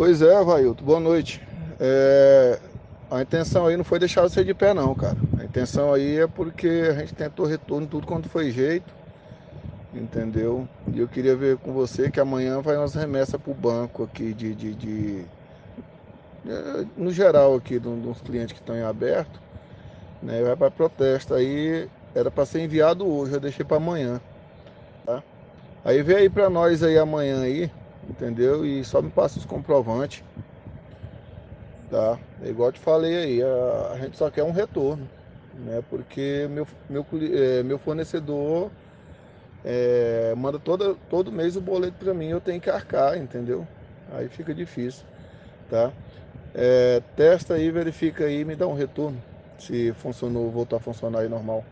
Pois é, Vailton, boa noite. É, a intenção aí não foi deixar você de pé não, cara. A intenção aí é porque a gente tentou retorno tudo quanto foi jeito, entendeu? E eu queria ver com você que amanhã vai umas remessas pro banco aqui de, de, de é, no geral aqui dos clientes que estão em aberto, né? Vai para protesto aí, era para ser enviado hoje, eu deixei para amanhã, tá? Aí vem aí para nós aí amanhã aí, entendeu? E só me passa os comprovantes, tá? É igual eu te falei aí, a, a, gente só quer um retorno, né? Porque meu, meu, é, meu fornecedor é, manda toda, todo mês o boleto para mim, eu tenho que arcar, entendeu? Aí fica difícil, tá? É, testa aí, verifica aí, me dá um retorno se funcionou, voltar a funcionar aí normal.